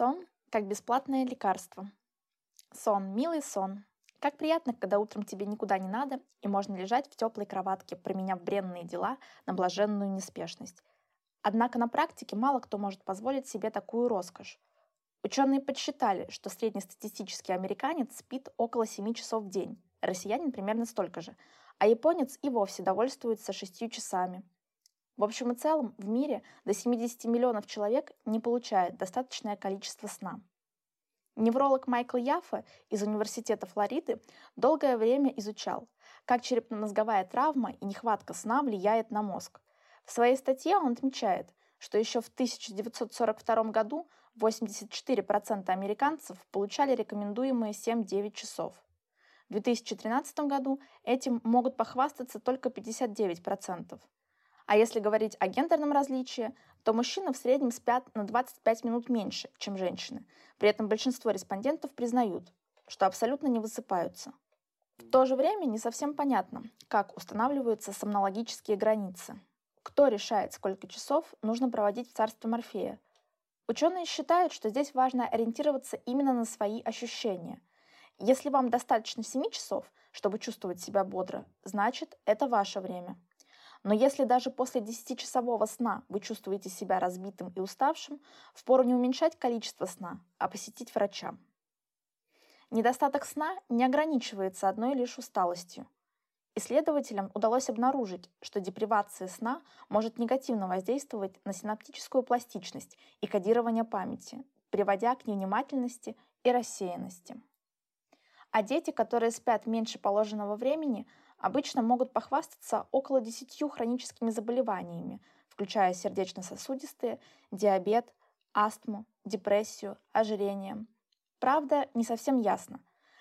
Сон как бесплатное лекарство. Сон, милый сон. Как приятно, когда утром тебе никуда не надо, и можно лежать в теплой кроватке, променяв бренные дела на блаженную неспешность. Однако на практике мало кто может позволить себе такую роскошь. Ученые подсчитали, что среднестатистический американец спит около 7 часов в день, россиянин примерно столько же, а японец и вовсе довольствуется 6 часами. В общем и целом, в мире до 70 миллионов человек не получает достаточное количество сна. Невролог Майкл Яффа из Университета Флориды долгое время изучал, как черепно-мозговая травма и нехватка сна влияет на мозг. В своей статье он отмечает, что еще в 1942 году 84% американцев получали рекомендуемые 7-9 часов. В 2013 году этим могут похвастаться только 59%. А если говорить о гендерном различии, то мужчины в среднем спят на 25 минут меньше, чем женщины. При этом большинство респондентов признают, что абсолютно не высыпаются. В то же время не совсем понятно, как устанавливаются сомнологические границы. Кто решает, сколько часов нужно проводить в царстве Морфея? Ученые считают, что здесь важно ориентироваться именно на свои ощущения. Если вам достаточно 7 часов, чтобы чувствовать себя бодро, значит, это ваше время. Но если даже после 10-часового сна вы чувствуете себя разбитым и уставшим, впору не уменьшать количество сна, а посетить врача. Недостаток сна не ограничивается одной лишь усталостью. Исследователям удалось обнаружить, что депривация сна может негативно воздействовать на синаптическую пластичность и кодирование памяти, приводя к невнимательности и рассеянности. А дети, которые спят меньше положенного времени, обычно могут похвастаться около 10 хроническими заболеваниями, включая сердечно-сосудистые, диабет, астму, депрессию, ожирение. Правда, не совсем ясно,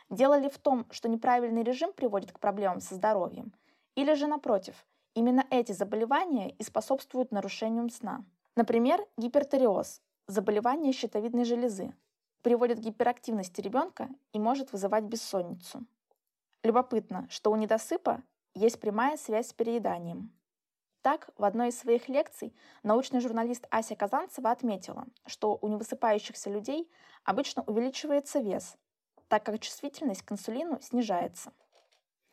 дело ли в том, что неправильный режим приводит к проблемам со здоровьем, или же напротив, именно эти заболевания и способствуют нарушениям сна. Например, гипертериоз – заболевание щитовидной железы, приводит к гиперактивности ребенка и может вызывать бессонницу. Любопытно, что у недосыпа есть прямая связь с перееданием. Так, в одной из своих лекций научный журналист Ася Казанцева отметила, что у невысыпающихся людей обычно увеличивается вес, так как чувствительность к инсулину снижается.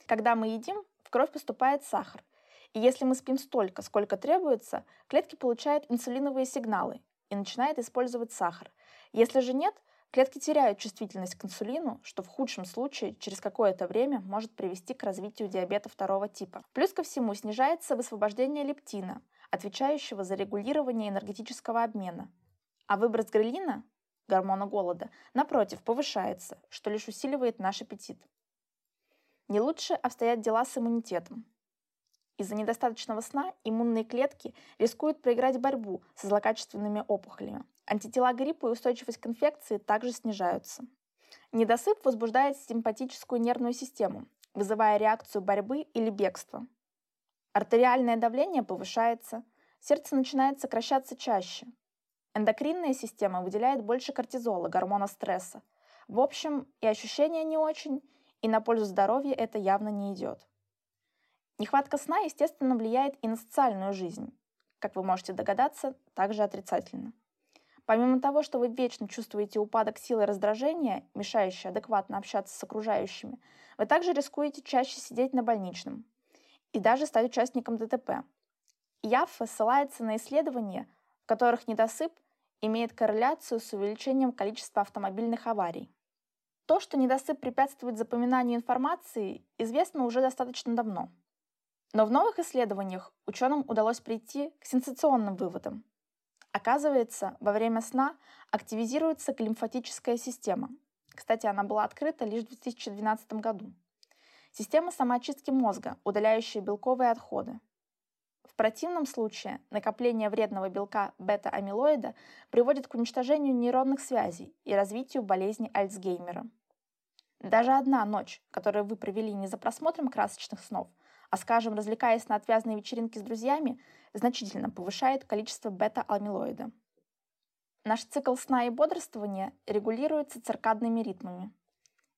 Когда мы едим, в кровь поступает сахар, и если мы спим столько, сколько требуется, клетки получают инсулиновые сигналы и начинают использовать сахар. Если же нет, Клетки теряют чувствительность к инсулину, что в худшем случае через какое-то время может привести к развитию диабета второго типа. Плюс ко всему снижается высвобождение лептина, отвечающего за регулирование энергетического обмена. А выброс грелина, гормона голода, напротив, повышается, что лишь усиливает наш аппетит. Не лучше обстоят дела с иммунитетом. Из-за недостаточного сна иммунные клетки рискуют проиграть борьбу со злокачественными опухолями, Антитела гриппа и устойчивость к инфекции также снижаются. Недосып возбуждает симпатическую нервную систему, вызывая реакцию борьбы или бегства. Артериальное давление повышается, сердце начинает сокращаться чаще. Эндокринная система выделяет больше кортизола, гормона стресса. В общем, и ощущения не очень, и на пользу здоровью это явно не идет. Нехватка сна, естественно, влияет и на социальную жизнь. Как вы можете догадаться, также отрицательно. Помимо того, что вы вечно чувствуете упадок силы и раздражения, мешающий адекватно общаться с окружающими, вы также рискуете чаще сидеть на больничном и даже стать участником ДТП. ЯФФА ссылается на исследования, в которых недосып имеет корреляцию с увеличением количества автомобильных аварий. То, что недосып препятствует запоминанию информации, известно уже достаточно давно. Но в новых исследованиях ученым удалось прийти к сенсационным выводам – Оказывается, во время сна активизируется глимфатическая система. Кстати, она была открыта лишь в 2012 году. Система самоочистки мозга, удаляющая белковые отходы. В противном случае накопление вредного белка бета-амилоида приводит к уничтожению нейронных связей и развитию болезни Альцгеймера. Даже одна ночь, которую вы провели не за просмотром красочных снов, а, скажем, развлекаясь на отвязной вечеринке с друзьями, значительно повышает количество бета-амилоида. Наш цикл сна и бодрствования регулируется циркадными ритмами.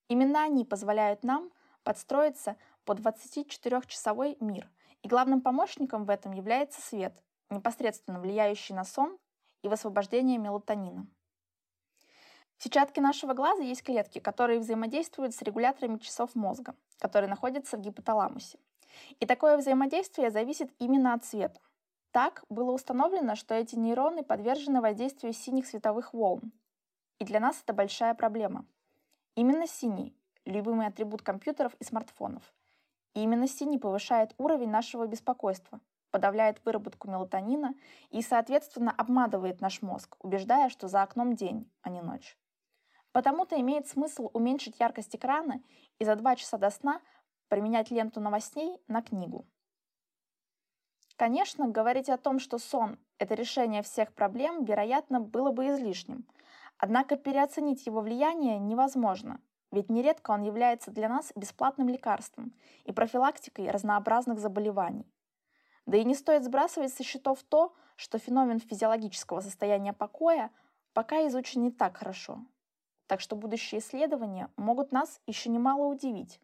Именно они позволяют нам подстроиться под 24-часовой мир, и главным помощником в этом является свет, непосредственно влияющий на сон и высвобождение мелатонина. В сетчатке нашего глаза есть клетки, которые взаимодействуют с регуляторами часов мозга, которые находятся в гипоталамусе. И такое взаимодействие зависит именно от цвета. Так было установлено, что эти нейроны подвержены воздействию синих световых волн. И для нас это большая проблема. Именно синий – любимый атрибут компьютеров и смартфонов. И именно синий повышает уровень нашего беспокойства, подавляет выработку мелатонина и, соответственно, обманывает наш мозг, убеждая, что за окном день, а не ночь. Потому-то имеет смысл уменьшить яркость экрана и за два часа до сна применять ленту новостей на книгу. Конечно, говорить о том, что сон – это решение всех проблем, вероятно, было бы излишним. Однако переоценить его влияние невозможно, ведь нередко он является для нас бесплатным лекарством и профилактикой разнообразных заболеваний. Да и не стоит сбрасывать со счетов то, что феномен физиологического состояния покоя пока изучен не так хорошо. Так что будущие исследования могут нас еще немало удивить.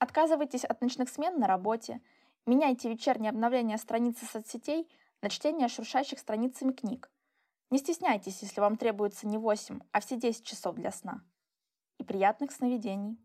Отказывайтесь от ночных смен на работе, меняйте вечерние обновления страницы соцсетей на чтение шуршащих страницами книг. Не стесняйтесь, если вам требуется не 8, а все 10 часов для сна. И приятных сновидений!